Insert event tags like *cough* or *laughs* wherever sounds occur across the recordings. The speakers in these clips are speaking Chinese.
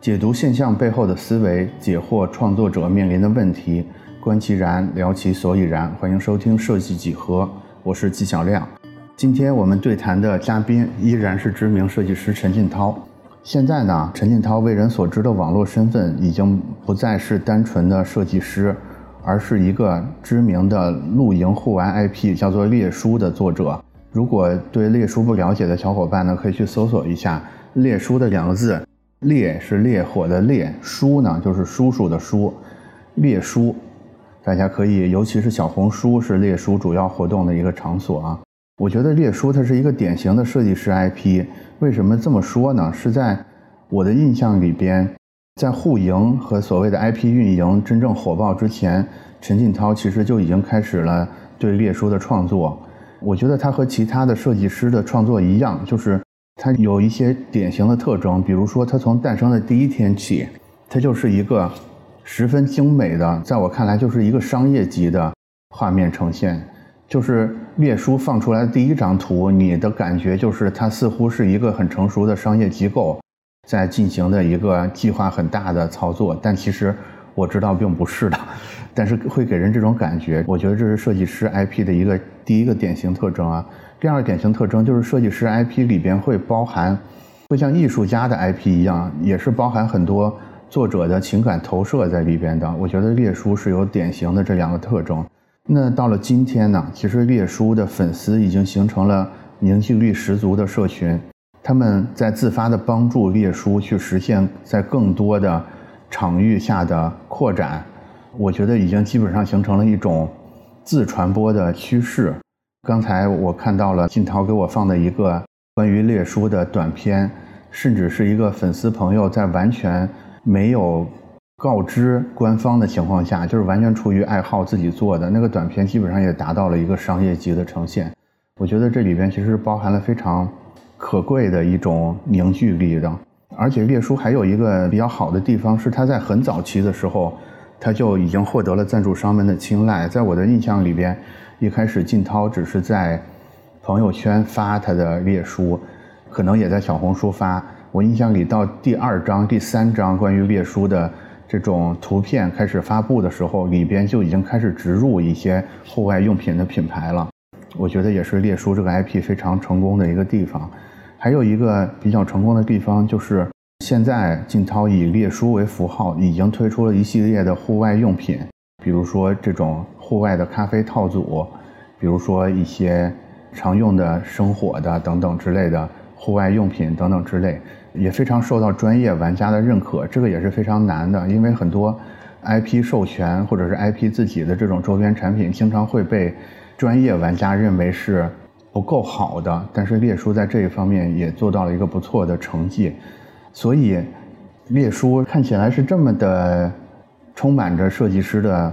解读现象背后的思维，解惑创作者面临的问题，观其然，聊其所以然。欢迎收听设计几何，我是纪晓亮。今天我们对谈的嘉宾依然是知名设计师陈进涛。现在呢，陈进涛为人所知的网络身份已经不再是单纯的设计师，而是一个知名的露营户外 IP，叫做列书的作者。如果对列书不了解的小伙伴呢，可以去搜索一下“列书”的两个字。烈是烈火的烈，叔呢就是叔叔的叔，烈叔，大家可以，尤其是小红书是烈叔主要活动的一个场所啊。我觉得烈叔它是一个典型的设计师 IP，为什么这么说呢？是在我的印象里边，在互营和所谓的 IP 运营真正火爆之前，陈进涛其实就已经开始了对烈叔的创作。我觉得他和其他的设计师的创作一样，就是。它有一些典型的特征，比如说，它从诞生的第一天起，它就是一个十分精美的，在我看来就是一个商业级的画面呈现。就是列书放出来的第一张图，你的感觉就是它似乎是一个很成熟的商业机构在进行的一个计划很大的操作，但其实我知道并不是的，*laughs* 但是会给人这种感觉。我觉得这是设计师 IP 的一个第一个典型特征啊。第二个典型特征就是设计师 IP 里边会包含，会像艺术家的 IP 一样，也是包含很多作者的情感投射在里边的。我觉得列书是有典型的这两个特征。那到了今天呢，其实列书的粉丝已经形成了凝聚力十足的社群，他们在自发的帮助列书去实现在更多的场域下的扩展。我觉得已经基本上形成了一种自传播的趋势。刚才我看到了金涛给我放的一个关于列书的短片，甚至是一个粉丝朋友在完全没有告知官方的情况下，就是完全出于爱好自己做的那个短片，基本上也达到了一个商业级的呈现。我觉得这里边其实包含了非常可贵的一种凝聚力的，而且列书还有一个比较好的地方是，他在很早期的时候，他就已经获得了赞助商们的青睐。在我的印象里边。一开始，靳涛只是在朋友圈发他的列书，可能也在小红书发。我印象里，到第二章、第三章关于列书的这种图片开始发布的时候，里边就已经开始植入一些户外用品的品牌了。我觉得也是列书这个 IP 非常成功的一个地方。还有一个比较成功的地方，就是现在靳涛以列书为符号，已经推出了一系列的户外用品。比如说这种户外的咖啡套组，比如说一些常用的生火的等等之类的户外用品等等之类，也非常受到专业玩家的认可。这个也是非常难的，因为很多 IP 授权或者是 IP 自己的这种周边产品，经常会被专业玩家认为是不够好的。但是列叔在这一方面也做到了一个不错的成绩，所以列叔看起来是这么的。充满着设计师的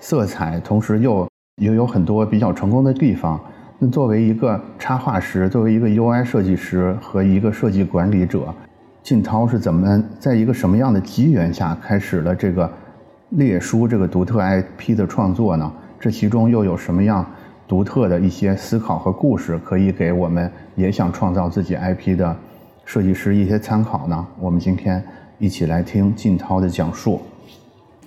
色彩，同时又又有很多比较成功的地方。那作为一个插画师，作为一个 UI 设计师和一个设计管理者，靳涛是怎么在一个什么样的机缘下开始了这个列书这个独特 IP 的创作呢？这其中又有什么样独特的一些思考和故事，可以给我们也想创造自己 IP 的设计师一些参考呢？我们今天一起来听靳涛的讲述。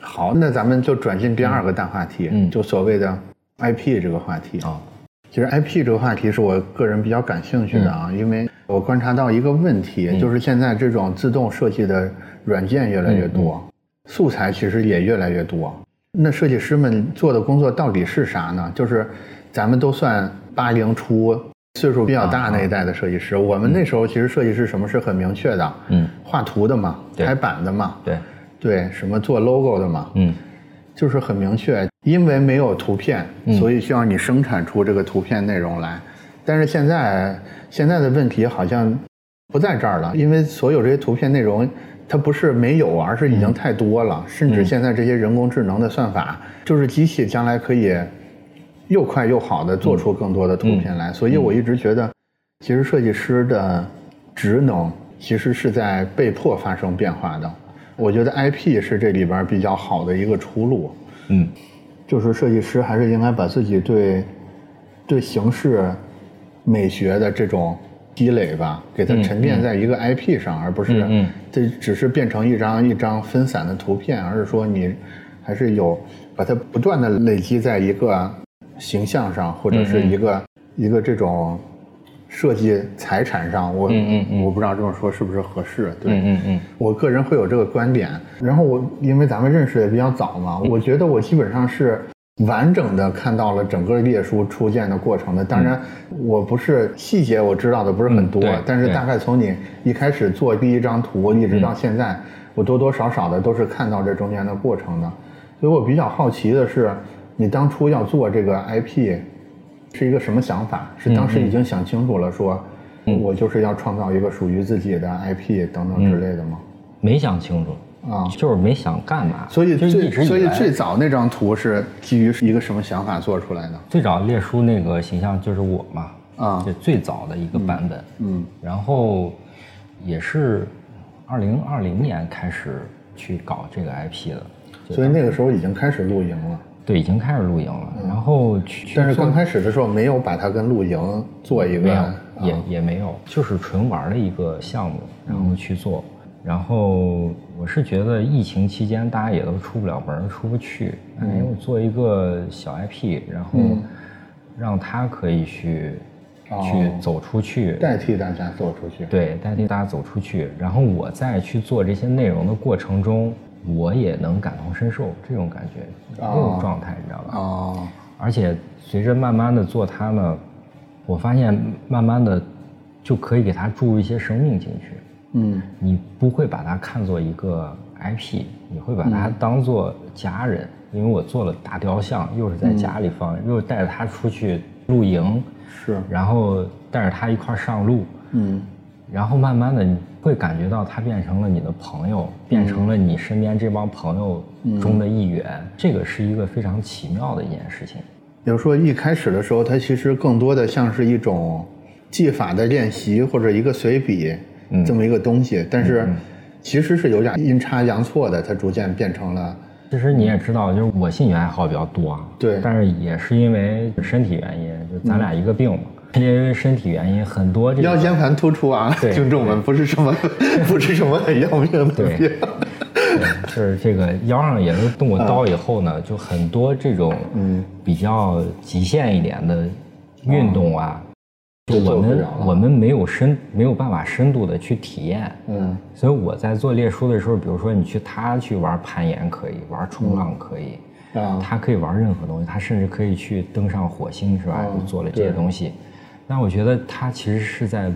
好，那咱们就转进第二个大话题，嗯，就所谓的 IP 这个话题。啊。其实 IP 这个话题是我个人比较感兴趣的啊，因为我观察到一个问题，就是现在这种自动设计的软件越来越多，素材其实也越来越多。那设计师们做的工作到底是啥呢？就是咱们都算八零初，岁数比较大那一代的设计师，我们那时候其实设计师什么是很明确的，嗯，画图的嘛，排版的嘛，对。对，什么做 logo 的嘛，嗯，就是很明确，因为没有图片，所以需要你生产出这个图片内容来。但是现在，现在的问题好像不在这儿了，因为所有这些图片内容，它不是没有，而是已经太多了。甚至现在这些人工智能的算法，就是机器将来可以又快又好的做出更多的图片来。所以我一直觉得，其实设计师的职能其实是在被迫发生变化的。我觉得 IP 是这里边比较好的一个出路，嗯，就是设计师还是应该把自己对对形式美学的这种积累吧，给它沉淀在一个 IP 上，而不是这只是变成一张一张分散的图片，而是说你还是有把它不断的累积在一个形象上，或者是一个一个这种设计财产上。我嗯嗯我不知道这么说是不是合适？对，嗯嗯，我个人会有这个观点。然后我因为咱们认识也比较早嘛，我觉得我基本上是。完整的看到了整个列书出现的过程的，当然我不是细节我知道的不是很多，但是大概从你一开始做第一张图一直到现在，我多多少少的都是看到这中间的过程的，所以我比较好奇的是，你当初要做这个 IP，是一个什么想法？是当时已经想清楚了，说我就是要创造一个属于自己的 IP 等等之类的吗？没想清楚。啊，就是没想干嘛，所以最所以最早那张图是基于一个什么想法做出来的？最早列书那个形象就是我嘛，啊，就最早的一个版本，嗯，然后也是二零二零年开始去搞这个 IP 的，所以那个时候已经开始露营了，对，已经开始露营了，然后去，但是刚开始的时候没有把它跟露营做一个，也也没有，就是纯玩的一个项目，然后去做。然后我是觉得疫情期间大家也都出不了门，出不去。哎，我做一个小 IP，然后让他可以去去走出去，代替大家走出去。对，代替大家走出去。然后我在去做这些内容的过程中，我也能感同身受这种感觉，这种状态，你知道吧？哦。而且随着慢慢的做它呢，我发现慢慢的就可以给它注入一些生命进去。嗯，你不会把它看作一个 IP，你会把它当做家人，因为我做了大雕像，又是在家里放，又带着它出去露营，是，然后带着它一块上路，嗯，然后慢慢的你会感觉到他变成了你的朋友，变成了你身边这帮朋友中的一员，这个是一个非常奇妙的一件事情。比如说一开始的时候，它其实更多的像是一种技法的练习，或者一个随笔。这么一个东西，但是其实是有点阴差阳错的，它逐渐变成了。其实你也知道，就是我兴趣爱好比较多，对，但是也是因为身体原因，就咱俩一个病嘛，因为身体原因，很多腰间盘突出啊，听众们不是什么 *laughs* 不是什么很要命的病，对，是这个腰上也是动过刀以后呢，就很多这种嗯比较极限一点的运动啊。就我们我们没有深没有办法深度的去体验，嗯，所以我在做列书的时候，比如说你去他去玩攀岩可以，玩冲浪可以，啊，他可以玩任何东西，他甚至可以去登上火星，是吧？就做了这些东西，但我觉得他其实是在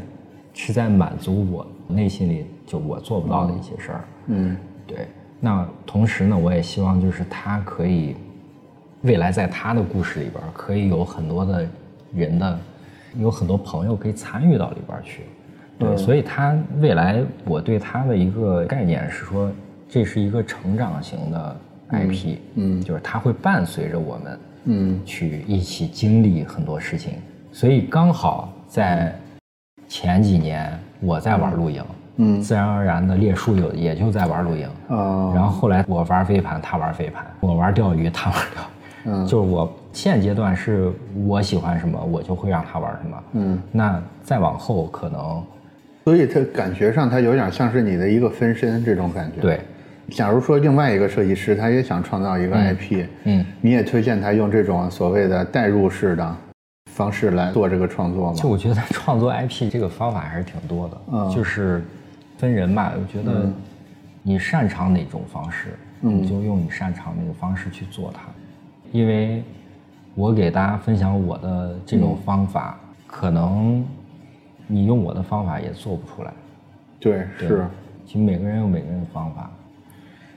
是在满足我内心里就我做不到的一些事儿，嗯，对。那同时呢，我也希望就是他可以未来在他的故事里边可以有很多的人的。有很多朋友可以参与到里边去，对，所以他未来我对他的一个概念是说，这是一个成长型的 IP，嗯，就是他会伴随着我们，嗯，去一起经历很多事情。所以刚好在前几年我在玩露营，嗯，自然而然的列叔有也就在玩露营，啊，然后后来我玩飞盘，他玩飞盘，我玩钓鱼，他玩钓鱼。嗯，就是我现阶段是我喜欢什么，我就会让他玩什么。嗯，那再往后可能，所以他感觉上他有点像是你的一个分身这种感觉。对，假如说另外一个设计师他也想创造一个 IP，嗯，你也推荐他用这种所谓的代入式的方式来做这个创作吗？就我觉得创作 IP 这个方法还是挺多的，嗯，就是分人吧。我觉得你擅长哪种方式，你就用你擅长那个方式去做它。因为，我给大家分享我的这种方法，可能你用我的方法也做不出来。对，是。其实每个人有每个人的方法。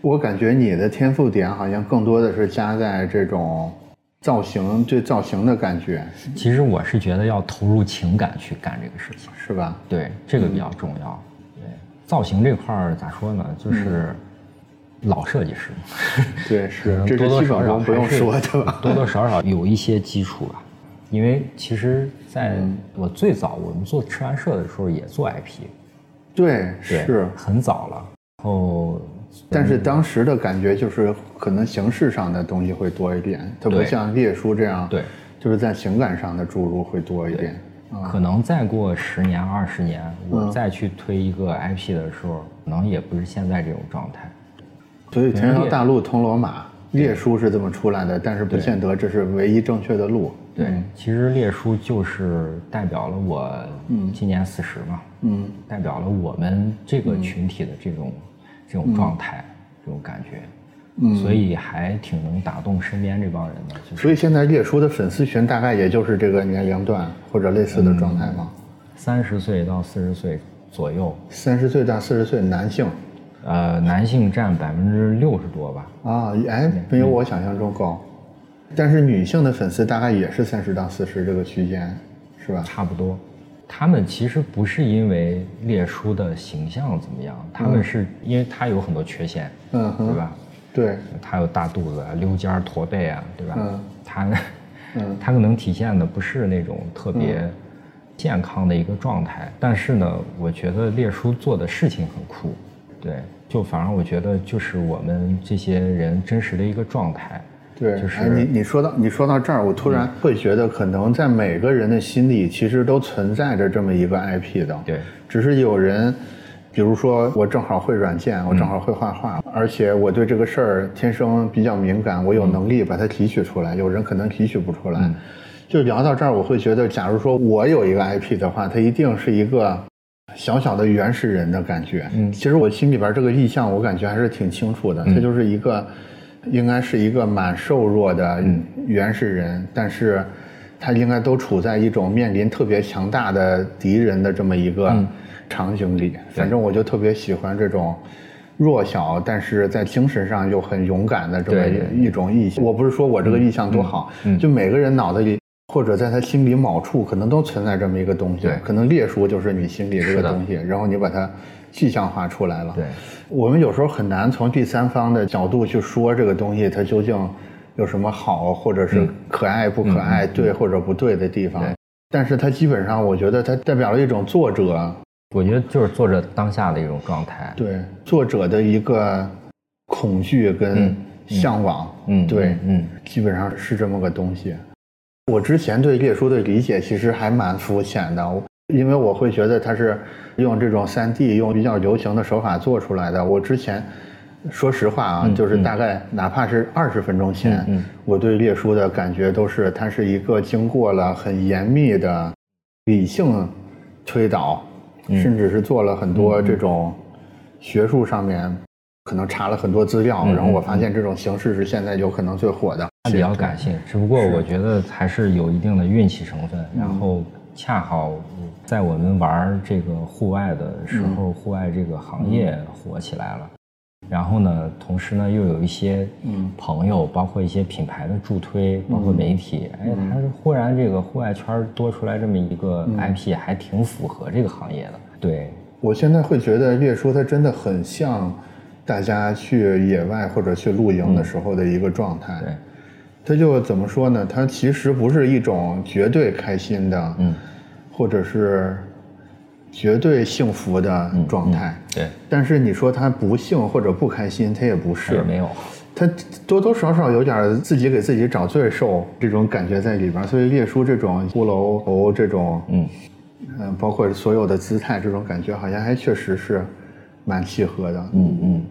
我感觉你的天赋点好像更多的是加在这种造型，对造型的感觉。其实我是觉得要投入情感去干这个事情，是吧？对，这个比较重要。对，造型这块儿咋说呢？就是。老设计师，对，*laughs* 是多多少少不用说的吧，*laughs* 多多少少有一些基础吧。因为其实在我最早我们做吃完社的时候也做 IP，对，是很早了。然后，但是当时的感觉就是可能形式上的东西会多一点，它不像列书这样，对，就是在情感上的注入会多一点。可能再过十年二十年，我再去推一个 IP 的时候，可能也不是现在这种状态。所以天朝大陆通罗马，列书是这么出来的，但是不见得这是唯一正确的路。对，其实列书就是代表了我今年四十嘛，嗯，代表了我们这个群体的这种这种状态，这种感觉。嗯所以还挺能打动身边这帮人的。所以现在列叔的粉丝群大概也就是这个年龄段或者类似的状态吗？三十岁到四十岁左右。三十岁到四十岁男性，呃，男性占百分之六十多吧。啊，哎，没有我想象中高。但是女性的粉丝大概也是三十到四十这个区间，是吧？差不多。他们其实不是因为列叔的形象怎么样，他们是因为他有很多缺陷，嗯，对吧？对，他有大肚子、溜肩儿、驼背啊，对吧？嗯，他，嗯，*laughs* 他可能体现的不是那种特别健康的一个状态，但是呢，我觉得列叔做的事情很酷，对，就反而我觉得就是我们这些人真实的一个状态，对，就是你你说到你说到这儿，我突然会觉得，可能在每个人的心里，其实都存在着这么一个 IP 的，对，只是有人。比如说，我正好会软件，我正好会画画，而且我对这个事儿天生比较敏感，我有能力把它提取出来。有人可能提取不出来。就聊到这儿，我会觉得，假如说我有一个 IP 的话，它一定是一个小小的原始人的感觉。嗯，其实我心里边这个意向，我感觉还是挺清楚的。它就是一个，应该是一个蛮瘦弱的原始人，但是他应该都处在一种面临特别强大的敌人的这么一个。场景里，反正我就特别喜欢这种弱小，但是在精神上又很勇敢的这么一种意象。我不是说我这个意象多好，就每个人脑子里或者在他心里某处，可能都存在这么一个东西。可能列书就是你心里这个东西，然后你把它具象化出来了。对，我们有时候很难从第三方的角度去说这个东西它究竟有什么好，或者是可爱不可爱，对或者不对的地方。但是它基本上，我觉得它代表了一种作者。我觉得就是作者当下的一种状态，对作者的一个恐惧跟向往，嗯，对，嗯，基本上是这么个东西。我之前对列书的理解其实还蛮肤浅的，因为我会觉得它是用这种三 D 用比较流行的手法做出来的。我之前说实话啊，就是大概哪怕是二十分钟前，我对列书的感觉都是它是一个经过了很严密的理性推导。甚至是做了很多这种学术上面，可能查了很多资料，然后我发现这种形式是现在有可能最火的。比较感性，只不过我觉得还是有一定的运气成分。然后恰好在我们玩这个户外的时候，户外这个行业火起来了。然后呢，同时呢，又有一些朋友，包括一些品牌的助推，包括媒体，哎，他忽然这个户外圈多出来这么一个 IP，还挺符合这个行业的。对我现在会觉得列叔他真的很像大家去野外或者去露营的时候的一个状态。对，他就怎么说呢？他其实不是一种绝对开心的，嗯，或者是。绝对幸福的状态，对。但是你说他不幸或者不开心，他也不是，没有。他多多少少有点自己给自己找罪受这种感觉在里边。所以列叔这种骷髅头这种，嗯嗯，包括所有的姿态这种感觉，好像还确实是蛮契合的。嗯嗯。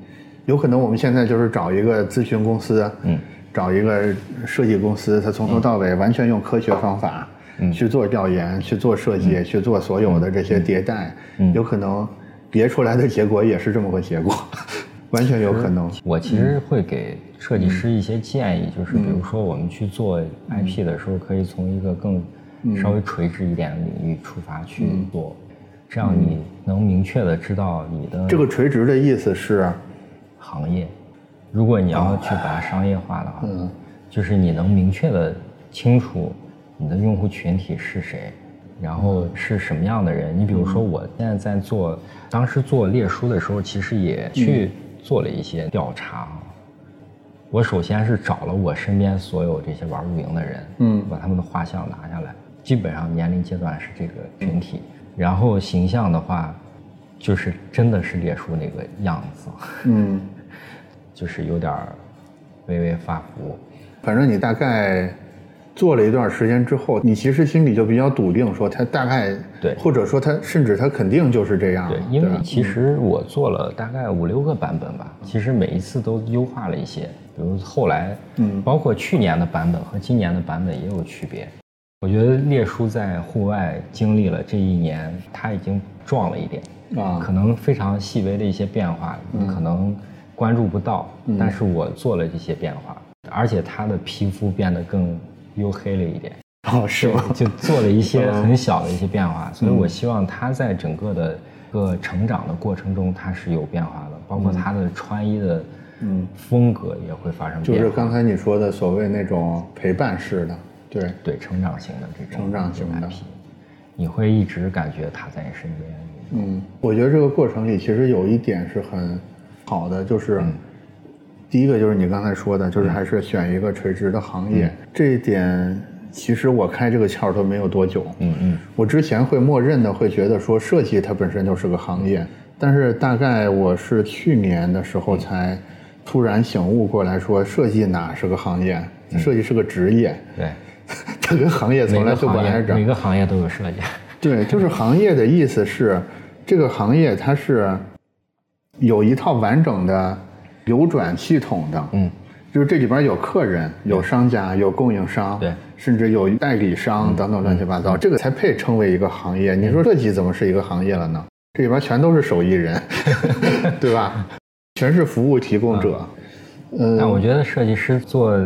有可能我们现在就是找一个咨询公司，嗯，找一个设计公司，他从头到尾完全用科学方法。去做调研，去做设计，去做所有的这些迭代，有可能别出来的结果也是这么个结果，*laughs* 完全有可能。我其实会给设计师一些建议，就是比如说我们去做 IP 的时候，可以从一个更稍微垂直一点的领域出发去做，这样你能明确的知道你的这个垂直的意思是？行业。如果你要去把它商业化的话，就是你能明确的清楚。你的用户群体是谁？然后是什么样的人？你比如说，我现在在做，当时做列书的时候，其实也去做了一些调查。我首先是找了我身边所有这些玩露营的人，嗯，把他们的画像拿下来，基本上年龄阶段是这个群体。然后形象的话，就是真的是列书那个样子，*laughs* 嗯，就是有点微微发福。反正你大概。做了一段时间之后，你其实心里就比较笃定，说他大概对，或者说他甚至他肯定就是这样。对，因为其实我做了大概五六个版本吧，其实每一次都优化了一些，比如后来，嗯，包括去年的版本和今年的版本也有区别。我觉得列叔在户外经历了这一年，他已经壮了一点啊，可能非常细微的一些变化，你可能关注不到，但是我做了这些变化，而且他的皮肤变得更。黝黑了一点哦，是吗？就做了一些很小的一些变化，所以我希望他在整个的个成长的过程中，他是有变化的，包括他的穿衣的嗯风格也会发生变化。就是刚才你说的所谓那种陪伴式的，对对，成长型的这种成长型的，你会一直感觉他在你身边。嗯，我觉得这个过程里其实有一点是很好的，就是。第一个就是你刚才说的，就是还是选一个垂直的行业。这一点其实我开这个窍都没有多久。嗯嗯。我之前会默认的会觉得说设计它本身就是个行业，但是大概我是去年的时候才突然醒悟过来说，设计哪是个行业？设计是个职业。对。*laughs* 它跟行业从来就不挨着。每个行业都有设计。*laughs* 对，就是行业的意思是，这个行业它是有一套完整的。流转系统的，嗯，就是这里边有客人、有商家、有供应商，对，甚至有代理商等等乱七八糟，这个才配称为一个行业。你说设计怎么是一个行业了呢？这里边全都是手艺人，*laughs* 对吧？全是服务提供者。嗯，但我觉得设计师做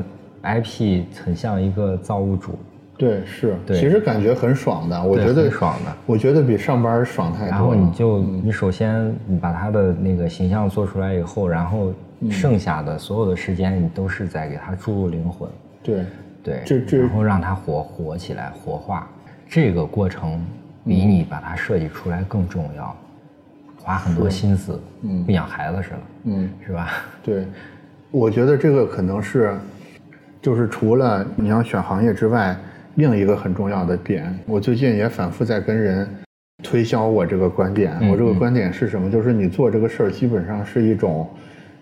IP 很像一个造物主。对，是，其实感觉很爽的。我觉得爽的，我觉得比上班爽太多。然后你就，你首先你把他的那个形象做出来以后，然后剩下的所有的时间，你都是在给他注入灵魂。对，对，这这，然后让他活活起来，活化。这个过程比你把它设计出来更重要，花很多心思，嗯，跟养孩子似的，嗯，是吧？对，我觉得这个可能是，就是除了你要选行业之外。另一个很重要的点，我最近也反复在跟人推销我这个观点。我这个观点是什么？就是你做这个事儿，基本上是一种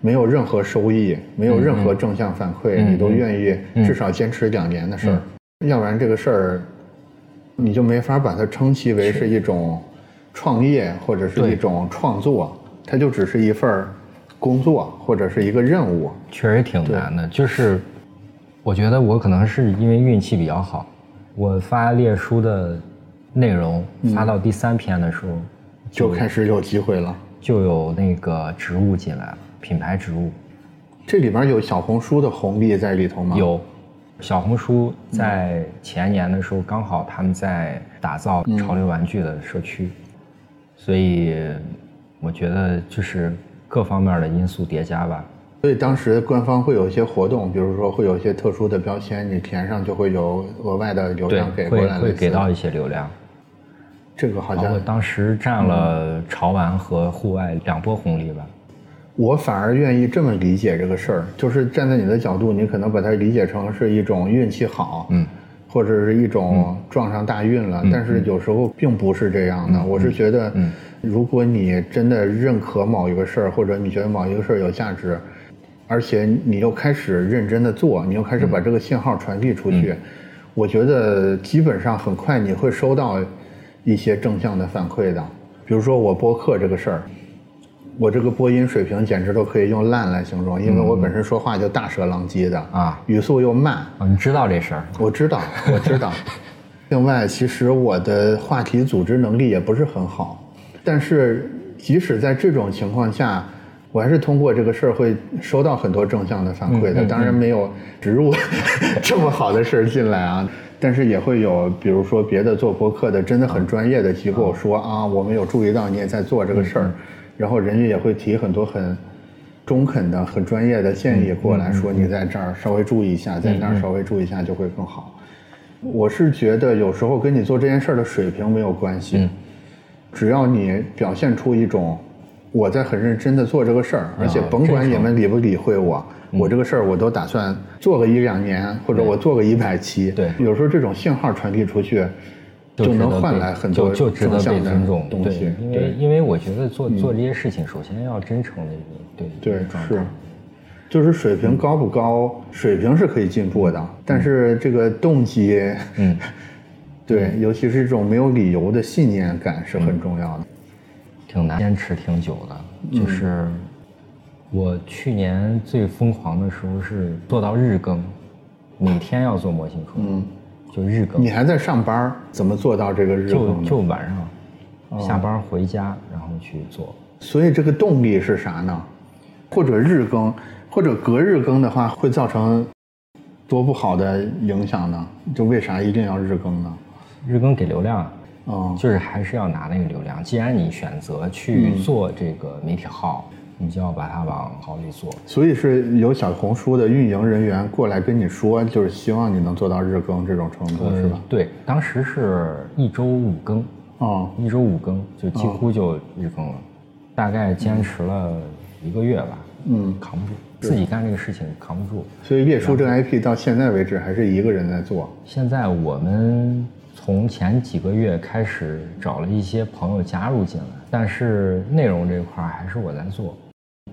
没有任何收益、没有任何正向反馈，你都愿意至少坚持两年的事儿。要不然这个事儿，你就没法把它称其为是一种创业或者是一种创作，它就只是一份工作或者是一个任务。确实挺难的，就是我觉得我可能是因为运气比较好。我发列书的内容发到第三篇的时候，就开始有机会了，就有那个植物进来了，品牌植物。这里边有小红书的红利在里头吗？有，小红书在前年的时候刚好他们在打造潮流玩具的社区，所以我觉得就是各方面的因素叠加吧。所以当时官方会有一些活动，比如说会有一些特殊的标签，你填上就会有额外的流量给过来。会会给到一些流量。这个好像当时占了潮玩和户外两波红利吧。我反而愿意这么理解这个事儿，就是站在你的角度，你可能把它理解成是一种运气好，嗯，或者是一种撞上大运了。但是有时候并不是这样的。我是觉得，如果你真的认可某一个事儿，或者你觉得某一个事儿有价值。而且你又开始认真的做，你又开始把这个信号传递出去，我觉得基本上很快你会收到一些正向的反馈的。比如说我播客这个事儿，我这个播音水平简直都可以用烂来形容，因为我本身说话就大舌狼藉的啊，语速又慢。你知道这事儿？我知道，我知道。*laughs* 另外，其实我的话题组织能力也不是很好，但是即使在这种情况下。我还是通过这个事儿会收到很多正向的反馈的，当然没有植入 *laughs* 这么好的事儿进来啊，但是也会有，比如说别的做播客的真的很专业的机构说啊，我们有注意到你也在做这个事儿，然后人家也会提很多很中肯的、很专业的建议过来说，你在这儿稍微注意一下，在那儿稍微注意一下就会更好。我是觉得有时候跟你做这件事儿的水平没有关系，只要你表现出一种。我在很认真的做这个事儿，而且甭管你们理不理会我，我这个事儿我都打算做个一两年，或者我做个一百期。对，有时候这种信号传递出去，就能换来很多就值得被尊重东西。因为因为我觉得做做这些事情，首先要真诚的一个对对是，就是水平高不高，水平是可以进步的，但是这个动机，嗯，*laughs* 对，尤其是这种没有理由的信念感是很重要的，挺难坚持挺久的。就是我去年最疯狂的时候是做到日更，每天要做模型出，嗯，就日更。你还在上班，怎么做到这个日更？就就晚上下班回家，然后去做。所以这个动力是啥呢？或者日更，或者隔日更的话，会造成多不好的影响呢？就为啥一定要日更呢？日更给流量，嗯，就是还是要拿那个流量。既然你选择去做这个媒体号，你就要把它往好里做。所以是有小红书的运营人员过来跟你说，就是希望你能做到日更这种程度，是吧？对，当时是一周五更，哦，一周五更就几乎就日更了。大概坚持了一个月吧，嗯，扛不住，自己干这个事情扛不住。所以，列叔这个 IP 到现在为止还是一个人在做。现在我们从前几个月开始找了一些朋友加入进来，但是内容这块还是我在做。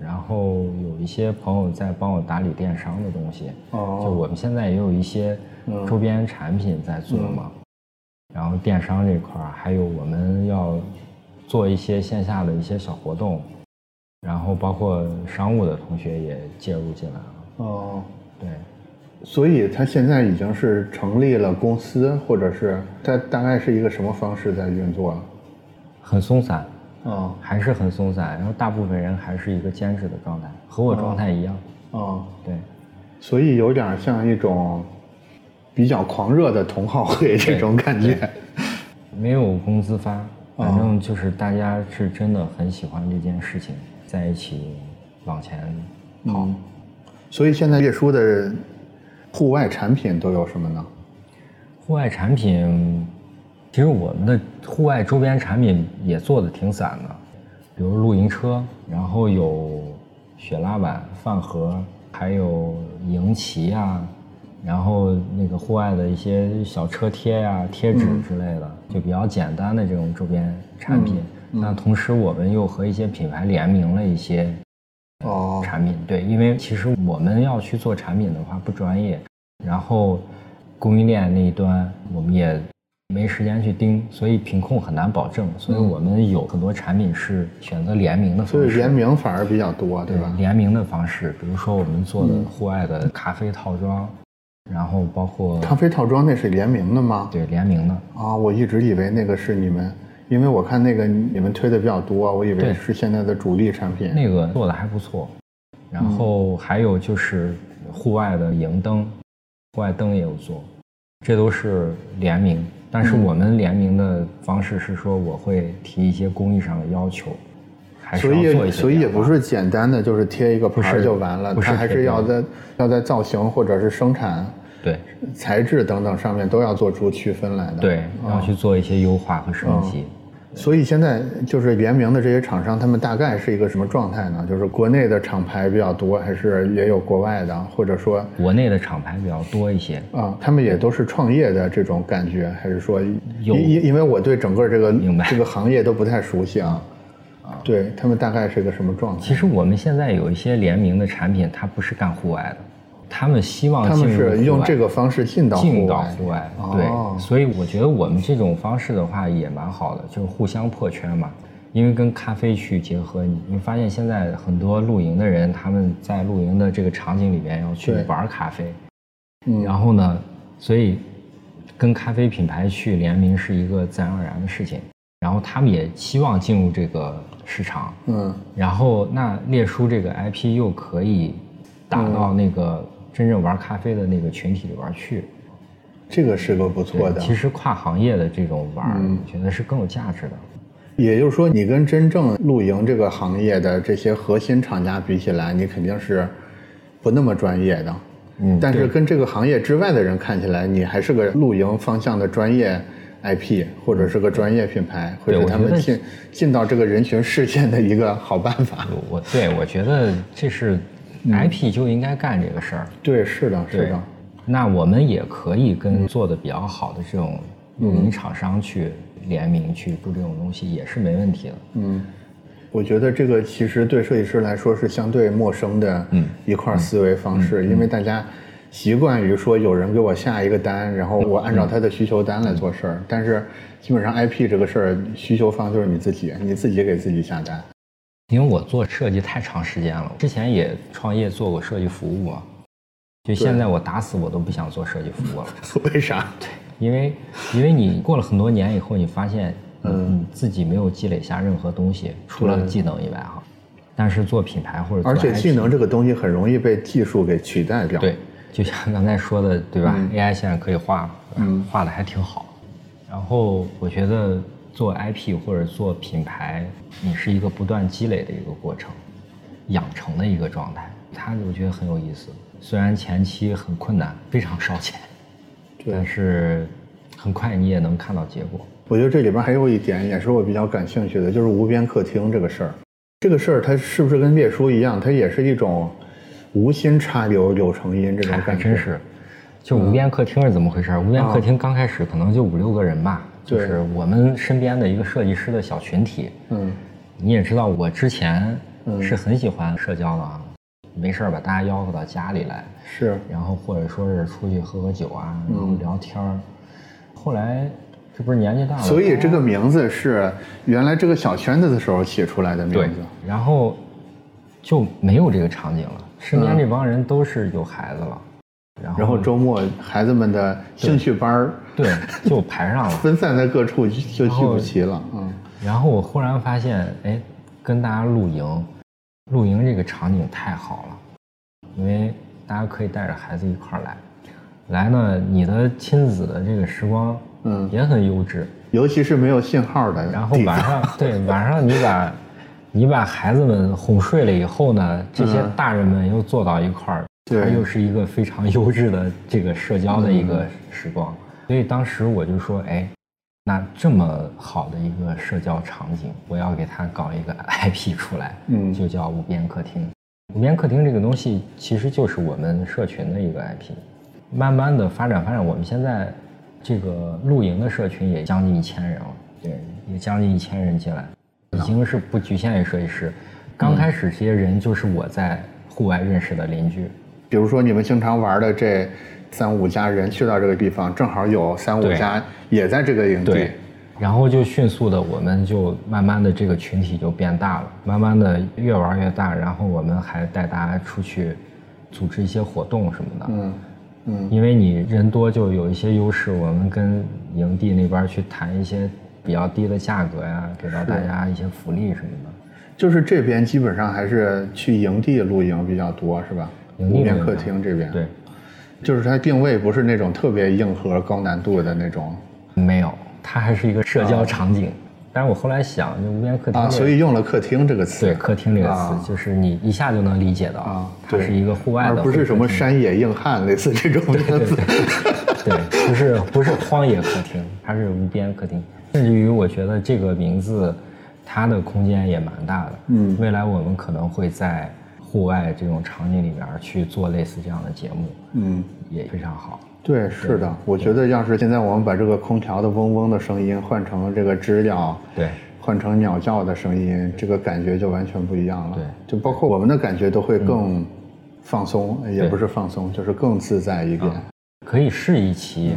然后有一些朋友在帮我打理电商的东西，哦，就我们现在也有一些周边产品在做嘛。然后电商这块还有我们要。做一些线下的一些小活动，然后包括商务的同学也介入进来了。哦，对，所以他现在已经是成立了公司，或者是他大概是一个什么方式在运作？很松散，哦，还是很松散。然后大部分人还是一个兼职的状态，和我状态一样。哦，对，所以有点像一种比较狂热的同好会这种感觉。没有工资发。反正就是大家是真的很喜欢这件事情，在一起往前跑。所以现在列叔的户外产品都有什么呢？户外产品，其实我们的户外周边产品也做的挺散的，比如露营车，然后有雪拉板、饭盒，还有营旗啊。然后那个户外的一些小车贴呀、贴纸之类的，就比较简单的这种周边产品。那同时我们又和一些品牌联名了一些哦产品。对，因为其实我们要去做产品的话不专业，然后供应链那一端我们也没时间去盯，所以品控很难保证。所以我们有很多产品是选择联名的方式。所以联名反而比较多，对吧？联名的方式，比如说我们做的户外的咖啡套装。然后包括咖啡套装，那是联名的吗？对，联名的啊，我一直以为那个是你们，因为我看那个你们推的比较多，我以为是现在的主力产品。那个做的还不错，然后还有就是户外的营灯，户外灯也有做，这都是联名。但是我们联名的方式是说，我会提一些工艺上的要求。所以，所以也不是简单的就是贴一个牌就完了，它还是要在要在造型或者是生产、对材质等等上面都要做出区分来的。对，要去做一些优化和升级。所以现在就是联名的这些厂商，他们大概是一个什么状态呢？就是国内的厂牌比较多，还是也有国外的，或者说国内的厂牌比较多一些啊？他们也都是创业的这种感觉，还是说因因因为我对整个这个这个行业都不太熟悉啊。对他们大概是个什么状态？其实我们现在有一些联名的产品，它不是干户外的，他们希望他们是用这个方式进到进到户外。对，所以我觉得我们这种方式的话也蛮好的，就是互相破圈嘛。因为跟咖啡去结合，你你发现现在很多露营的人，他们在露营的这个场景里边要去玩咖啡，嗯，然后呢，所以跟咖啡品牌去联名是一个自然而然的事情。然后他们也希望进入这个市场，嗯，然后那列叔这个 IP 又可以打到那个真正玩咖啡的那个群体里边去，这个是个不错的。其实跨行业的这种玩，我觉得是更有价值的。也就是说，你跟真正露营这个行业的这些核心厂家比起来，你肯定是不那么专业的，嗯，但是跟这个行业之外的人看起来，你还是个露营方向的专业。IP 或者是个专业品牌，会是他们进进到这个人群视线的一个好办法。我对我觉得这是 IP 就应该干这个事儿。对，是的，是的。那我们也可以跟做的比较好的这种露营厂商去联名去做这种东西，也是没问题的。嗯，我觉得这个其实对设计师来说是相对陌生的一块思维方式，因为大家习惯于说有人给我下一个单，然后我按照他的需求单来做事儿。但是基本上 IP 这个事儿，需求方就是你自己，你自己给自己下单。因为我做设计太长时间了，之前也创业做过设计服务啊，就现在我打死我都不想做设计服务了。*laughs* 为啥？对，因为因为你过了很多年以后，你发现。嗯，自己没有积累下任何东西，除了技能以外哈。但是做品牌或者而且技能这个东西很容易被技术给取代掉。对，就像刚才说的，对吧？AI 现在可以画，嗯，画的还挺好。然后我觉得做 IP 或者做品牌，你是一个不断积累的一个过程，养成的一个状态。它我觉得很有意思，虽然前期很困难，非常烧钱，但是很快你也能看到结果。我觉得这里边还有一点也是我比较感兴趣的，就是无边客厅这个事儿。这个事儿它是不是跟列书一样，它也是一种无心插柳柳成荫这种感觉？真是。就无边客厅是怎么回事？无边客厅刚开始可能就五六个人吧，就是我们身边的一个设计师的小群体。嗯。你也知道，我之前是很喜欢社交的啊，没事把大家吆喝到家里来，是。然后或者说是出去喝喝酒啊，然后聊天儿。后来。这不是年纪大了，所以这个名字是原来这个小圈子的时候起出来的名字，然后就没有这个场景了。身边这帮人都是有孩子了，然后然后周末孩子们的兴趣班儿对就排上了，分散在各处就聚不齐了。嗯，然后我忽然发现，哎，跟大家露营，露营这个场景太好了，因为大家可以带着孩子一块儿来，来呢，你的亲子的这个时光。嗯，也很优质，尤其是没有信号的。然后晚上，对晚上你把，你把孩子们哄睡了以后呢，这些大人们又坐到一块儿，它又是一个非常优质的这个社交的一个时光。所以当时我就说，哎，那这么好的一个社交场景，我要给他搞一个 IP 出来，嗯，就叫无边客厅。无边客厅这个东西其实就是我们社群的一个 IP，慢慢的发展发展，我们现在。这个露营的社群也将近一千人了，对，也将近一千人进来，已经是不局限于设计师。刚开始这些人就是我在户外认识的邻居，比如说你们经常玩的这三五家人去到这个地方，正好有三五家也在这个营地，然后就迅速的，我们就慢慢的这个群体就变大了，慢慢的越玩越大，然后我们还带大家出去组织一些活动什么的，嗯。嗯，因为你人多就有一些优势，我们跟营地那边去谈一些比较低的价格呀，给到大家一些福利什么的。就是这边基本上还是去营地露营比较多，是吧？无边客厅这边。对，就是它定位不是那种特别硬核、高难度的那种。没有，它还是一个社交场景。但是我后来想，就无边客厅啊，所以用了“客厅”这个词。对，客厅这个词，就是你一下就能理解到啊，它是一个户外的，而不是什么山野硬汉类似这种 *laughs* 名字。对，不是不是荒野客厅，它是无边客厅。甚至于，我觉得这个名字，它的空间也蛮大的。嗯，未来我们可能会在户外这种场景里边去做类似这样的节目。嗯，也非常好。对，是的，我觉得要是现在我们把这个空调的嗡嗡的声音换成这个知了，对，换成鸟叫的声音，这个感觉就完全不一样了。对，就包括我们的感觉都会更放松，也不是放松，就是更自在一点。可以试一期，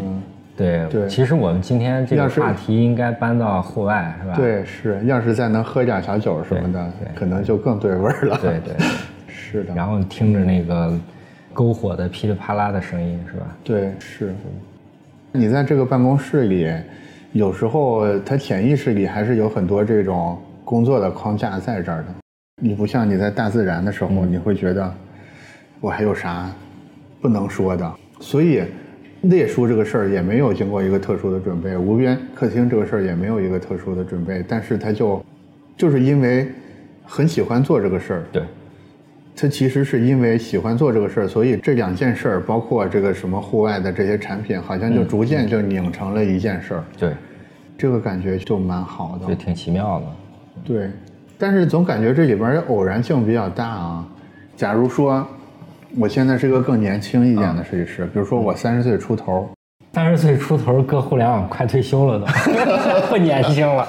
对对。其实我们今天这个话题应该搬到户外，是吧？对，是。要是再能喝点小酒什么的，可能就更对味儿了。对对，是的。然后听着那个。篝火的噼里啪啦的声音是吧？对，是。你在这个办公室里，有时候他潜意识里还是有很多这种工作的框架在这儿的。你不像你在大自然的时候，你会觉得我还有啥不能说的。所以列书这个事儿也没有经过一个特殊的准备，无边客厅这个事儿也没有一个特殊的准备，但是他就就是因为很喜欢做这个事儿。对。他其实是因为喜欢做这个事儿，所以这两件事儿，包括这个什么户外的这些产品，好像就逐渐就拧成了一件事儿。对，这个感觉就蛮好的，就挺奇妙的。对，但是总感觉这里边偶然性比较大啊。假如说我现在是一个更年轻一点的设计师，比如说我三十岁出头，三十岁出头，搁互联网快退休了都，*laughs* 不年轻了。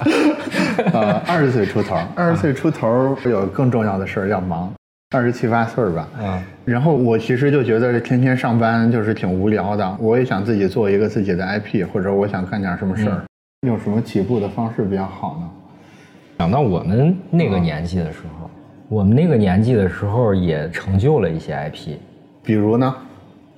呃，*laughs* 二十岁出头，二十岁出头有更重要的事儿要忙。二十七八岁吧，嗯，然后我其实就觉得天天上班就是挺无聊的，我也想自己做一个自己的 IP，或者我想干点什么事儿，用什么起步的方式比较好呢？想到我们那个年纪的时候，我们那个年纪的时候也成就了一些 IP，比如呢？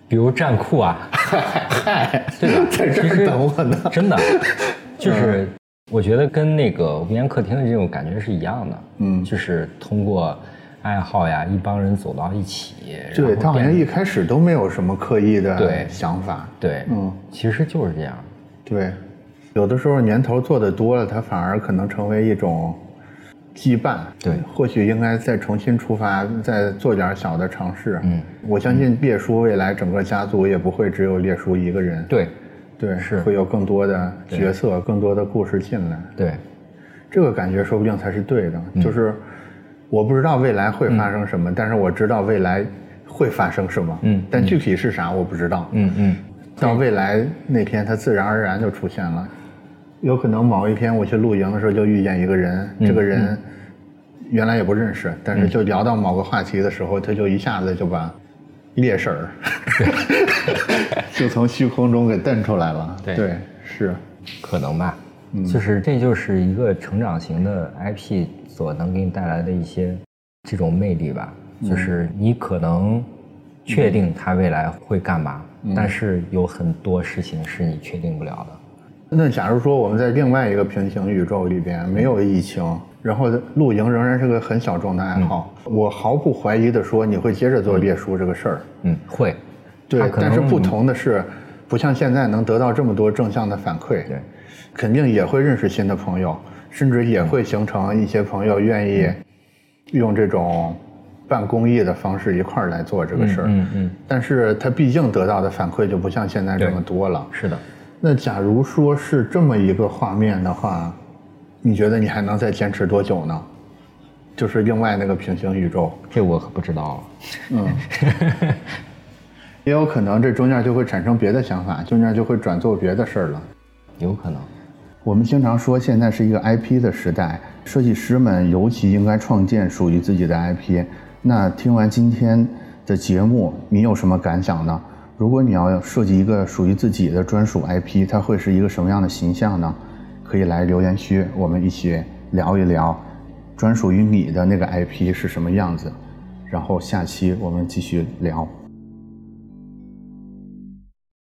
比如战酷啊，嗨，对吧？*laughs* 在这儿等我呢，真的，*laughs* 就是我觉得跟那个无烟客厅的这种感觉是一样的，嗯，就是通过。爱好呀，一帮人走到一起，对他好像一开始都没有什么刻意的想法，对，嗯，其实就是这样，对，有的时候年头做的多了，他反而可能成为一种羁绊，对，或许应该再重新出发，再做点小的尝试，嗯，我相信列叔未来整个家族也不会只有列叔一个人，对，对，是。会有更多的角色，更多的故事进来，对，这个感觉说不定才是对的，就是。我不知道未来会发生什么，但是我知道未来会发生什么。嗯，但具体是啥我不知道。嗯嗯，到未来那天，它自然而然就出现了。有可能某一天我去露营的时候就遇见一个人，这个人原来也不认识，但是就聊到某个话题的时候，他就一下子就把猎婶儿 *laughs* 就从虚空中给瞪出来了。对，是可能吧。就是这就是一个成长型的 IP。所能给你带来的一些这种魅力吧，就是你可能确定他未来会干嘛，但是有很多事情是你确定不了的。那假如说我们在另外一个平行宇宙里边没有疫情，然后露营仍然是个很小众的爱好，我毫不怀疑的说你会接着做列书这个事儿。嗯，会。对，但是不同的是，不像现在能得到这么多正向的反馈。对，肯定也会认识新的朋友。甚至也会形成一些朋友愿意用这种办公益的方式一块儿来做这个事儿。嗯嗯。但是他毕竟得到的反馈就不像现在这么多了。是的。那假如说是这么一个画面的话，你觉得你还能再坚持多久呢？就是另外那个平行宇宙。这我可不知道了。嗯。*laughs* 也有可能这中间就会产生别的想法，中间就会转做别的事儿了。有可能。我们经常说，现在是一个 IP 的时代，设计师们尤其应该创建属于自己的 IP。那听完今天的节目，你有什么感想呢？如果你要设计一个属于自己的专属 IP，它会是一个什么样的形象呢？可以来留言区，我们一起聊一聊，专属于你的那个 IP 是什么样子。然后下期我们继续聊。